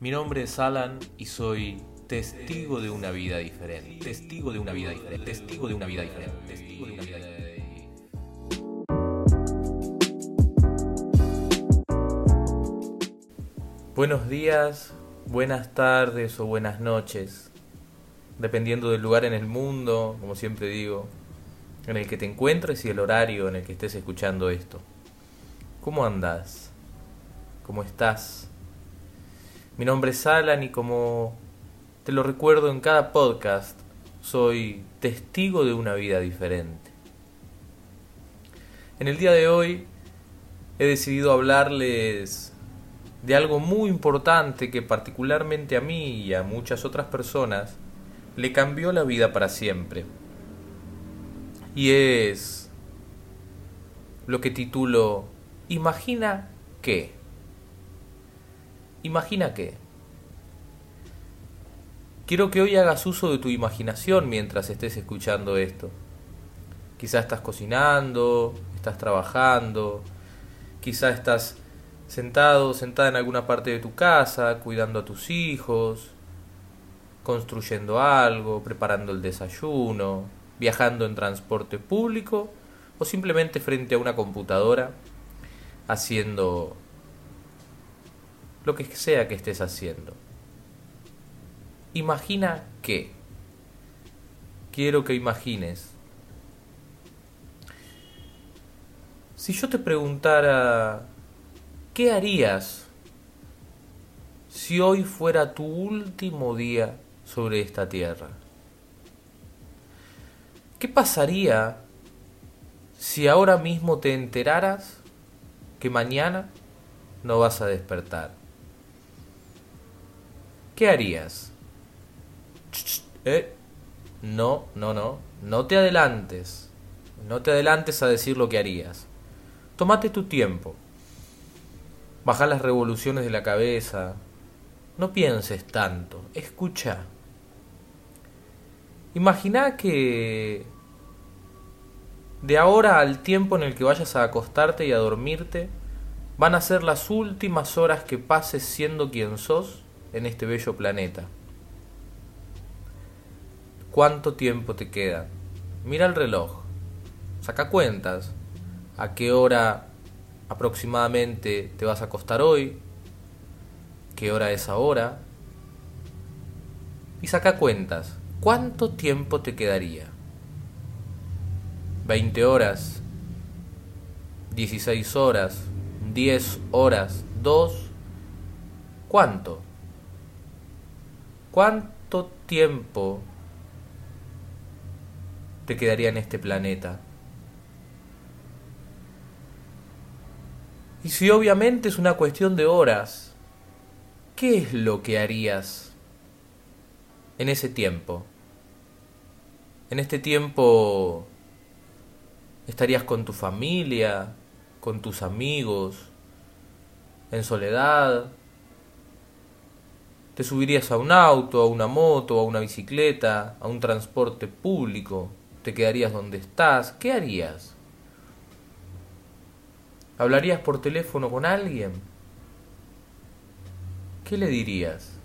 Mi nombre es Alan y soy testigo de una vida diferente. Testigo de una vida diferente. Testigo de una vida diferente. Testigo de una vida diferente. Buenos días, buenas tardes o buenas noches, dependiendo del lugar en el mundo, como siempre digo, en el que te encuentres y el horario en el que estés escuchando esto. ¿Cómo andas? ¿Cómo estás? Mi nombre es Alan y como te lo recuerdo en cada podcast, soy testigo de una vida diferente. En el día de hoy he decidido hablarles de algo muy importante que particularmente a mí y a muchas otras personas le cambió la vida para siempre. Y es lo que titulo Imagina que. Imagina que. Quiero que hoy hagas uso de tu imaginación mientras estés escuchando esto. Quizá estás cocinando, estás trabajando, quizá estás sentado, sentada en alguna parte de tu casa, cuidando a tus hijos, construyendo algo, preparando el desayuno, viajando en transporte público o simplemente frente a una computadora haciendo lo que sea que estés haciendo. Imagina que. Quiero que imagines. Si yo te preguntara, ¿qué harías si hoy fuera tu último día sobre esta tierra? ¿Qué pasaría si ahora mismo te enteraras que mañana no vas a despertar? ¿Qué harías? Eh, no, no, no, no te adelantes. No te adelantes a decir lo que harías. Tómate tu tiempo. Baja las revoluciones de la cabeza. No pienses tanto. Escucha. Imagina que de ahora al tiempo en el que vayas a acostarte y a dormirte van a ser las últimas horas que pases siendo quien sos en este bello planeta. ¿Cuánto tiempo te queda? Mira el reloj. Saca cuentas. ¿A qué hora aproximadamente te vas a acostar hoy? ¿Qué hora es ahora? Y saca cuentas. ¿Cuánto tiempo te quedaría? ¿20 horas? ¿16 horas? ¿10 horas? ¿2? ¿Cuánto? ¿Cuánto tiempo te quedaría en este planeta? Y si obviamente es una cuestión de horas, ¿qué es lo que harías en ese tiempo? En este tiempo estarías con tu familia, con tus amigos, en soledad, te subirías a un auto, a una moto, a una bicicleta, a un transporte público, te quedarías donde estás, ¿qué harías? ¿Hablarías por teléfono con alguien? ¿Qué le dirías?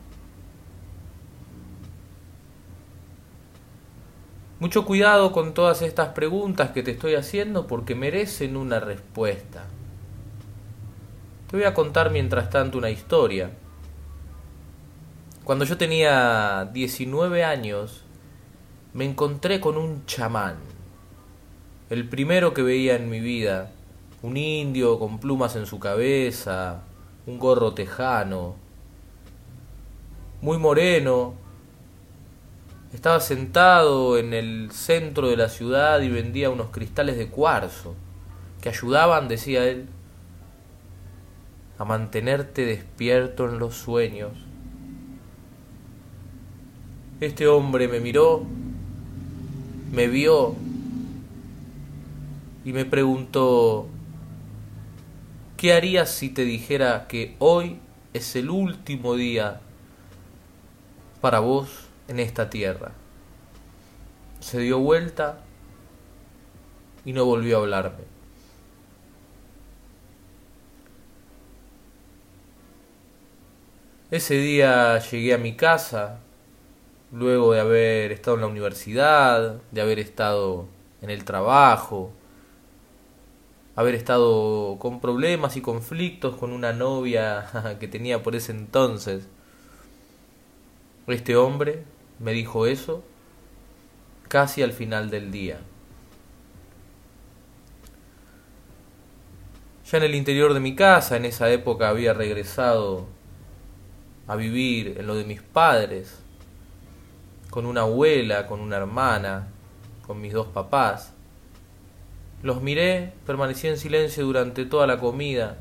Mucho cuidado con todas estas preguntas que te estoy haciendo porque merecen una respuesta. Te voy a contar mientras tanto una historia. Cuando yo tenía 19 años, me encontré con un chamán, el primero que veía en mi vida, un indio con plumas en su cabeza, un gorro tejano, muy moreno, estaba sentado en el centro de la ciudad y vendía unos cristales de cuarzo que ayudaban, decía él, a mantenerte despierto en los sueños. Este hombre me miró, me vio y me preguntó, ¿qué harías si te dijera que hoy es el último día para vos en esta tierra? Se dio vuelta y no volvió a hablarme. Ese día llegué a mi casa, luego de haber estado en la universidad, de haber estado en el trabajo, haber estado con problemas y conflictos con una novia que tenía por ese entonces. Este hombre me dijo eso casi al final del día. Ya en el interior de mi casa, en esa época había regresado a vivir en lo de mis padres, con una abuela, con una hermana, con mis dos papás. Los miré, permanecí en silencio durante toda la comida.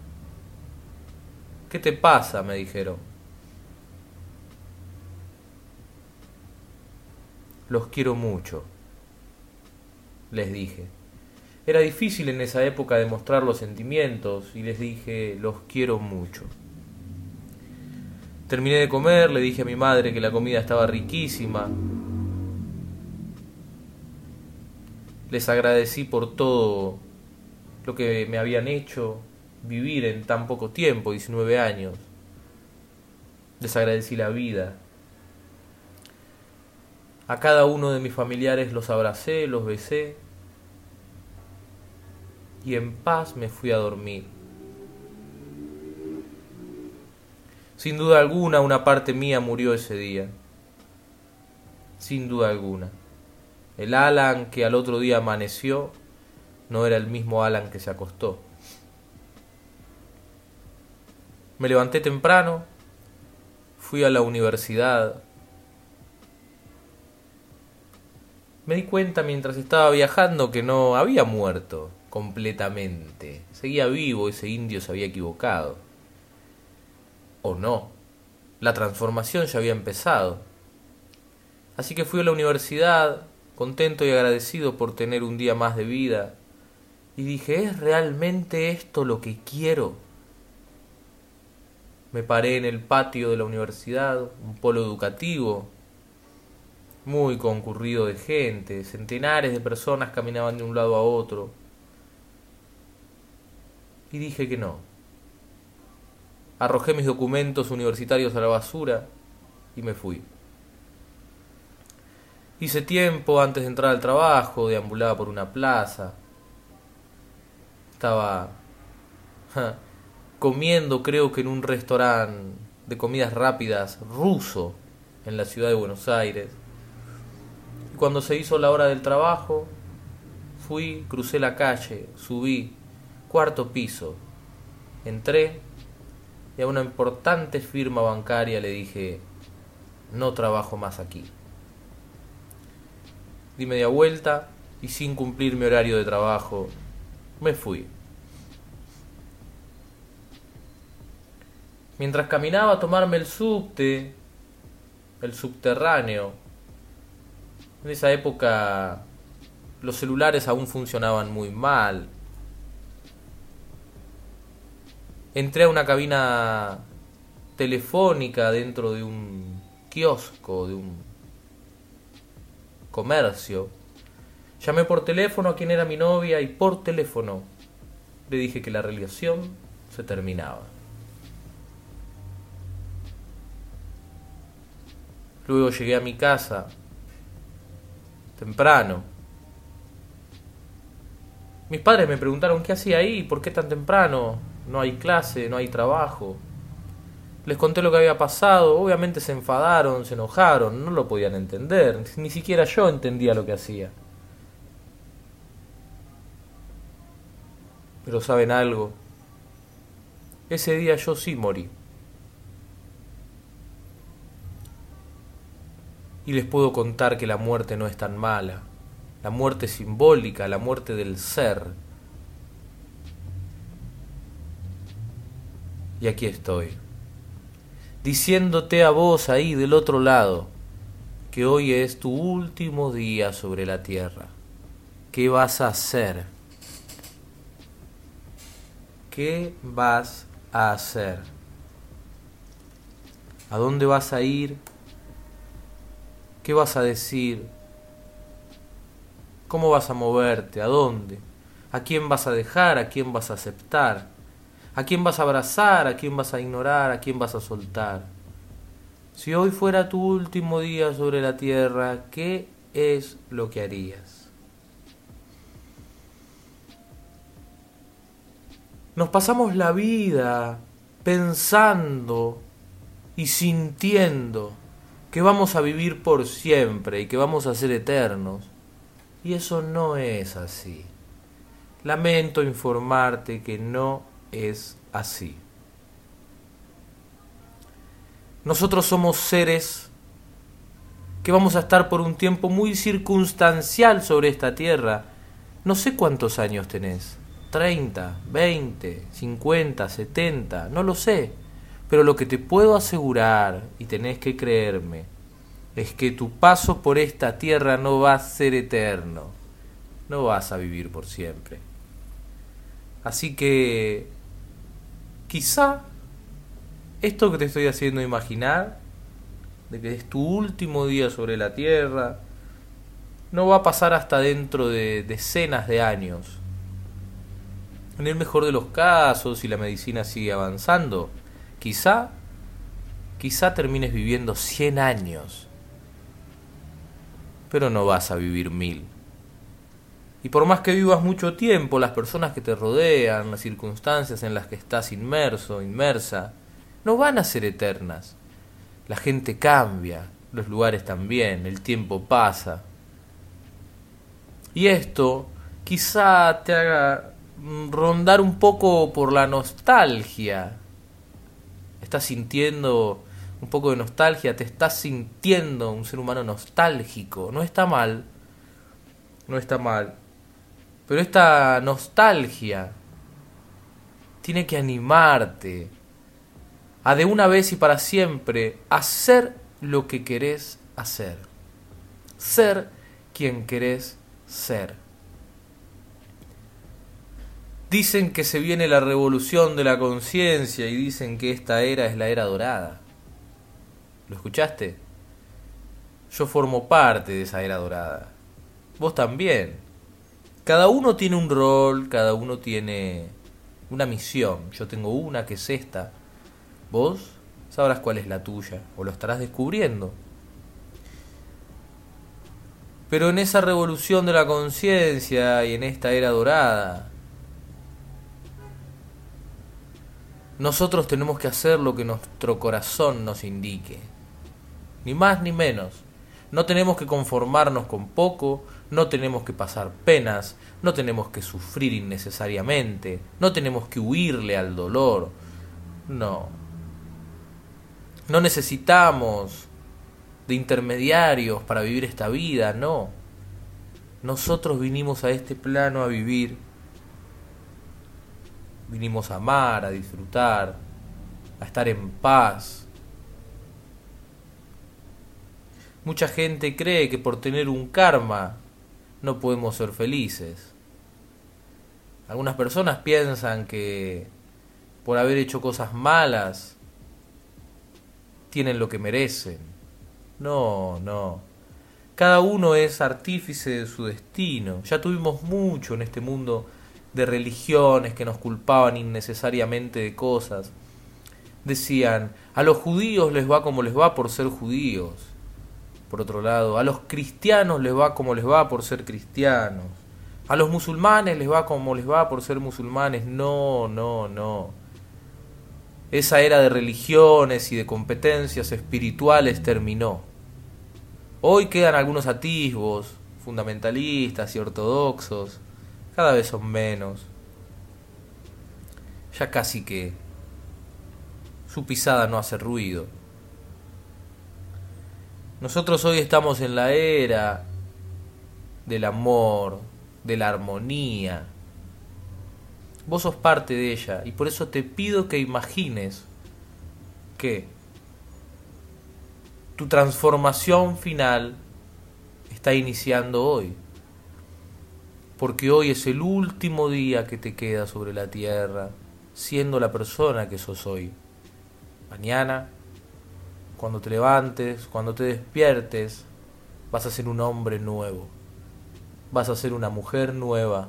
¿Qué te pasa? me dijeron. Los quiero mucho, les dije. Era difícil en esa época demostrar los sentimientos y les dije, los quiero mucho. Terminé de comer, le dije a mi madre que la comida estaba riquísima. Les agradecí por todo lo que me habían hecho vivir en tan poco tiempo, 19 años. Les agradecí la vida. A cada uno de mis familiares los abracé, los besé y en paz me fui a dormir. Sin duda alguna, una parte mía murió ese día. Sin duda alguna. El Alan que al otro día amaneció no era el mismo Alan que se acostó. Me levanté temprano, fui a la universidad. Me di cuenta mientras estaba viajando que no había muerto completamente. Seguía vivo, ese indio se había equivocado o no. La transformación ya había empezado. Así que fui a la universidad, contento y agradecido por tener un día más de vida, y dije, ¿es realmente esto lo que quiero? Me paré en el patio de la universidad, un polo educativo, muy concurrido de gente, centenares de personas caminaban de un lado a otro. Y dije que no, arrojé mis documentos universitarios a la basura y me fui. Hice tiempo antes de entrar al trabajo, deambulaba por una plaza. Estaba comiendo, creo que en un restaurante de comidas rápidas ruso en la ciudad de Buenos Aires. Y cuando se hizo la hora del trabajo, fui, crucé la calle, subí, cuarto piso, entré y a una importante firma bancaria le dije, no trabajo más aquí. Di media vuelta y sin cumplir mi horario de trabajo, me fui. Mientras caminaba a tomarme el subte, el subterráneo, en esa época los celulares aún funcionaban muy mal, entré a una cabina telefónica dentro de un kiosco, de un comercio. Llamé por teléfono a quien era mi novia y por teléfono le dije que la relación se terminaba. Luego llegué a mi casa temprano. Mis padres me preguntaron qué hacía ahí, por qué tan temprano no hay clase, no hay trabajo. Les conté lo que había pasado, obviamente se enfadaron, se enojaron, no lo podían entender, ni siquiera yo entendía lo que hacía. Pero saben algo, ese día yo sí morí. Y les puedo contar que la muerte no es tan mala, la muerte simbólica, la muerte del ser, y aquí estoy, diciéndote a vos ahí del otro lado que hoy es tu último día sobre la tierra. ¿Qué vas a hacer? ¿Qué vas a hacer? ¿A dónde vas a ir? ¿Qué vas a decir? ¿Cómo vas a moverte? ¿A dónde? ¿A quién vas a dejar? ¿A quién vas a aceptar? ¿A quién vas a abrazar? ¿A quién vas a ignorar? ¿A quién vas a soltar? Si hoy fuera tu último día sobre la tierra, ¿qué es lo que harías? Nos pasamos la vida pensando y sintiendo que vamos a vivir por siempre y que vamos a ser eternos. Y eso no es así. Lamento informarte que no es así. Nosotros somos seres que vamos a estar por un tiempo muy circunstancial sobre esta tierra. No sé cuántos años tenés. 30, 20, 50, 70, no lo sé. Pero lo que te puedo asegurar, y tenés que creerme, es que tu paso por esta tierra no va a ser eterno. No vas a vivir por siempre. Así que quizá esto que te estoy haciendo imaginar, de que es tu último día sobre la Tierra, no va a pasar hasta dentro de decenas de años. En el mejor de los casos, si la medicina sigue avanzando, quizá, quizá termines viviendo 100 años, pero no vas a vivir mil. Y por más que vivas mucho tiempo, las personas que te rodean, las circunstancias en las que estás inmerso, inmersa, no van a ser eternas. La gente cambia, los lugares también, el tiempo pasa. Y esto quizá te haga rondar un poco por la nostalgia. Estás sintiendo un poco de nostalgia, te estás sintiendo un ser humano nostálgico. No está mal, no está mal. Pero esta nostalgia tiene que animarte, a de una vez y para siempre hacer lo que querés hacer. Ser quien querés ser. Dicen que se viene la revolución de la conciencia y dicen que esta era es la era dorada. ¿Lo escuchaste? Yo formo parte de esa era dorada. Vos también. Cada uno tiene un rol, cada uno tiene una misión. Yo tengo una que es esta Vos sabrás cuál es la tuya, o lo estarás descubriendo. Pero en esa revolución de la conciencia y en esta era dorada, nosotros tenemos que hacer lo que nuestro corazón nos indique. Ni más ni menos. No tenemos que conformarnos con poco, no tenemos que pasar penas, no tenemos que sufrir innecesariamente, no tenemos que huirle al dolor. No, no necesitamos de intermediarios para vivir esta vida, no. Nosotros vinimos a este plano a vivir. Vinimos a amar, a disfrutar, a estar en paz. Mucha gente cree que por tener un karma no podemos ser felices. Algunas personas piensan que por haber hecho cosas malas tienen lo que merecen. No, no. Cada uno es artífice de su destino. Ya tuvimos mucho en este mundo de religiones que nos culpaban innecesariamente de cosas. Decían, a los judíos les va como les va por ser judíos. Por otro lado, a los cristianos les va como les va por ser cristianos. A los musulmanes les va como les va por ser musulmanes. No, no, no. Esa era de religiones y de competencias espirituales terminó. Hoy quedan algunos atisbos, fundamentalistas y ortodoxos, cada vez son menos. Ya casi que su pisada no hace ruido. Nosotros hoy estamos en la era del amor, de la armonía, Vos sos parte de ella y por eso te pido que imagines que tu transformación final está iniciando hoy. Porque hoy es el último día que te queda sobre la tierra, siendo la persona que sos hoy. Mañana, cuando te levantes, cuando te despiertes, vas a ser un hombre nuevo. Vas a ser una mujer nueva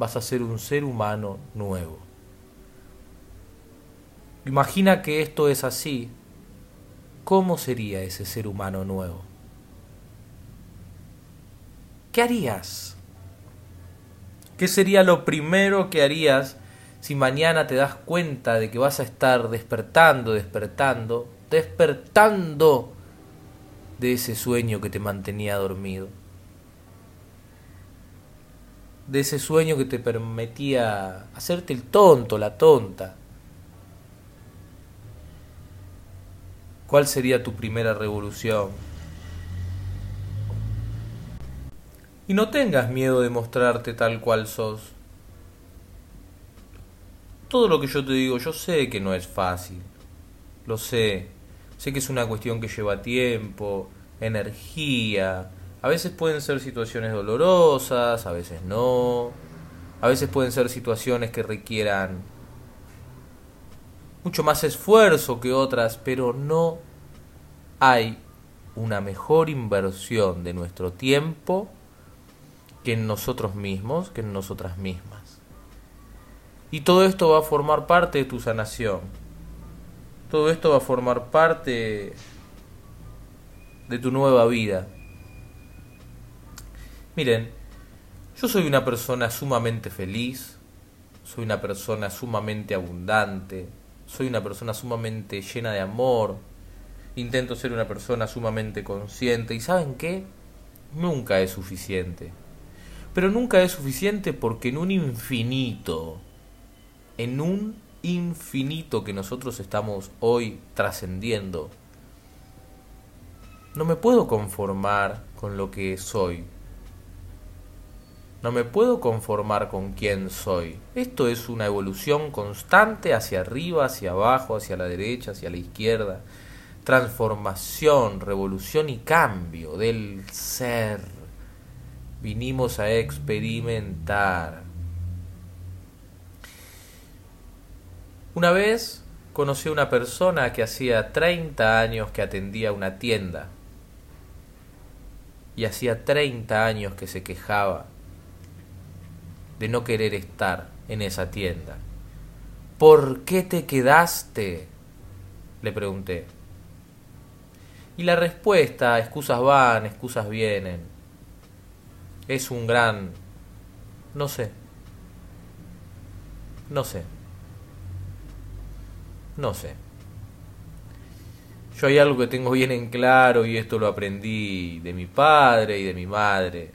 vas a ser un ser humano nuevo. Imagina que esto es así ¿cómo sería ese ser humano nuevo? ¿Qué harías? ¿Qué sería lo primero que harías si mañana te das cuenta de que vas a estar despertando, despertando, despertando de ese sueño que te mantenía dormido? De ese sueño que te permitía hacerte el tonto, la tonta. ¿Cuál sería tu primera revolución? Y no tengas miedo de mostrarte tal cual sos. Todo lo que yo te digo, yo sé que no es fácil. Lo sé. Sé que es una cuestión que lleva tiempo, energía. A veces pueden ser situaciones dolorosas, a veces no. A veces pueden ser situaciones que requieran mucho más esfuerzo que otras, pero no hay una mejor inversión de nuestro tiempo que en nosotros mismos, que en nosotras mismas. Y todo esto va a formar parte de tu sanación. Todo esto va a formar parte de tu nueva vida. Miren, yo soy una persona sumamente feliz, soy una persona sumamente abundante, soy una persona sumamente llena de amor, intento ser una persona sumamente consciente y ¿saben qué? Nunca es suficiente. Pero nunca es suficiente porque en un infinito, en un infinito que nosotros estamos hoy trascendiendo, no me puedo conformar con lo que soy. No me puedo conformar con quién soy. Esto es una evolución constante hacia arriba, hacia abajo, hacia la derecha, hacia la izquierda. Transformación, revolución y cambio del ser vinimos a experimentar. Una vez conocí a una persona que hacía 30 años que atendía una tienda y hacía 30 años que se quejaba de no querer estar en esa tienda. ¿Por qué te quedaste? le pregunté. Y la respuesta, excusas van, excusas vienen es un gran... no sé. No sé. No sé. Yo hay algo que tengo bien en claro y esto lo aprendí de mi padre y de mi madre.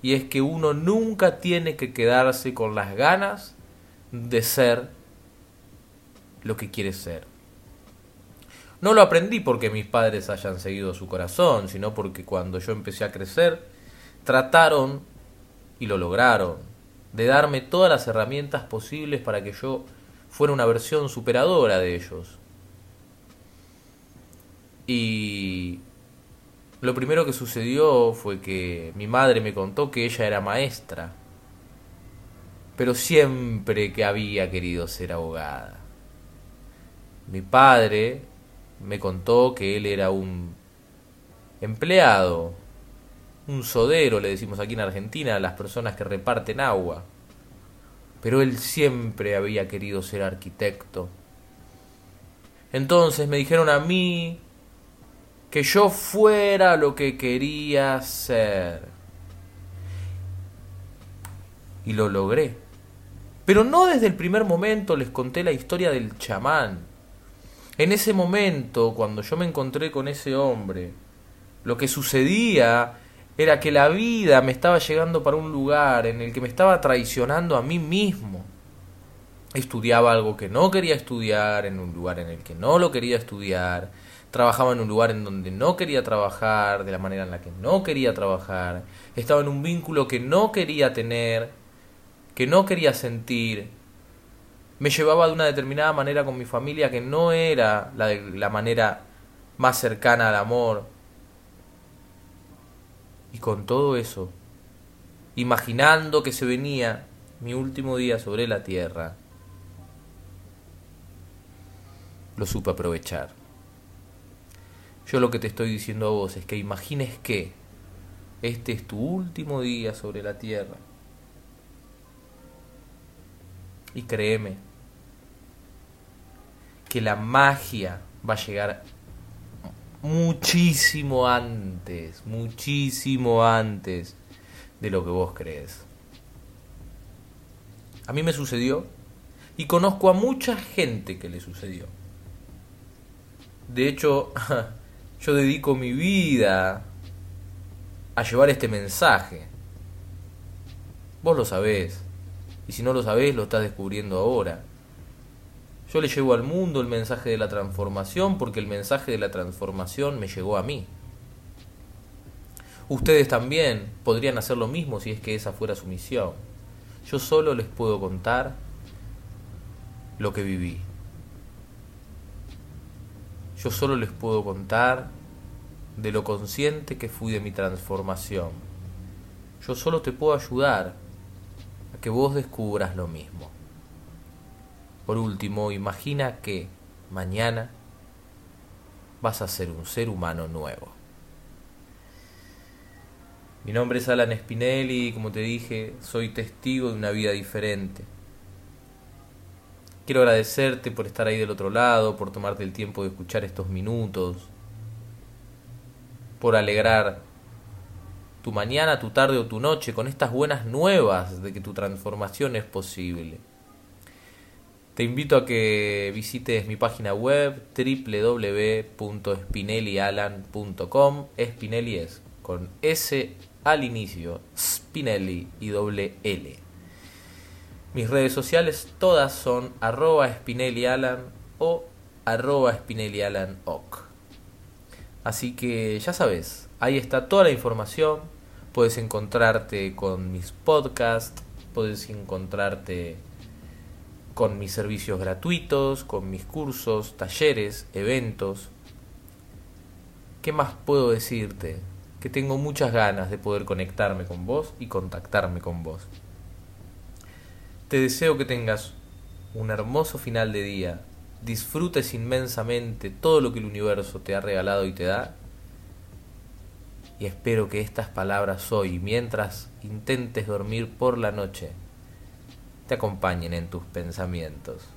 Y es que uno nunca tiene que quedarse con las ganas de ser lo que quiere ser. No lo aprendí porque mis padres hayan seguido su corazón, sino porque cuando yo empecé a crecer, trataron, y lo lograron, de darme todas las herramientas posibles para que yo fuera una versión superadora de ellos. Y lo primero que sucedió fue que mi madre me contó que ella era maestra, pero siempre que había querido ser abogada. Mi padre me contó que él era un empleado un sodero, le decimos aquí en Argentina, a las personas que reparten agua. Pero él siempre había querido ser arquitecto. Entonces me dijeron a mí que yo fuera lo que quería ser. Y lo logré. Pero no desde el primer momento les conté la historia del chamán. En ese momento, cuando yo me encontré con ese hombre, lo que sucedía era que la vida me estaba llegando para un lugar en el que me estaba traicionando a mí mismo. Estudiaba algo que no quería estudiar, en un lugar en el que no lo quería estudiar, trabajaba en un lugar en donde no quería trabajar, de la manera en la que no quería trabajar, estaba en un vínculo que no quería tener, que no quería sentir, me llevaba de una determinada manera con mi familia que no era la, de, la manera más cercana al amor, y con todo eso, imaginando que se venía mi último día sobre la tierra, lo supe aprovechar. Yo lo que te estoy diciendo a vos es que imagines que este es tu último día sobre la tierra. Y créeme que la magia va a llegar muchísimo antes, muchísimo antes de lo que vos crees. A mí me sucedió y conozco a mucha gente que le sucedió. De hecho, yo dedico mi vida a llevar este mensaje. Vos lo sabés. Y si no lo sabés, lo estás descubriendo ahora. Yo le llevo al mundo el mensaje de la transformación porque el mensaje de la transformación me llegó a mí. Ustedes también podrían hacer lo mismo si es que esa fuera su misión. Yo solo les puedo contar lo que viví. Yo solo les puedo contar de lo consciente que fui de mi transformación. Yo solo te puedo ayudar a que vos descubras lo mismo. Por último, imagina que mañana vas a ser un ser humano nuevo. Mi nombre es Alan Spinelli y como te dije, soy testigo de una vida diferente. Quiero agradecerte por estar ahí del otro lado, por tomarte el tiempo de escuchar estos minutos, por alegrar tu mañana, tu tarde o tu noche con estas buenas nuevas de que tu transformación es posible. Te invito a que visites mi página web www.spinellyalan.com. Spinelli es con S al inicio, Spinelli y doble L. Mis redes sociales todas son arroba spinellialan o arroba spinellialanoc. Así que ya sabes, ahí está toda la información. Puedes encontrarte con mis podcasts, puedes encontrarte con mis servicios gratuitos, con mis cursos, talleres, eventos. ¿Qué más puedo decirte? que tengo muchas ganas de poder conectarme con vos y contactarme con vos. Te deseo que tengas un hermoso final de día, disfrutes inmensamente todo lo que el universo te ha regalado y te da, y espero que estas palabras hoy, mientras intentes dormir por la noche, te acompañen en tus pensamientos.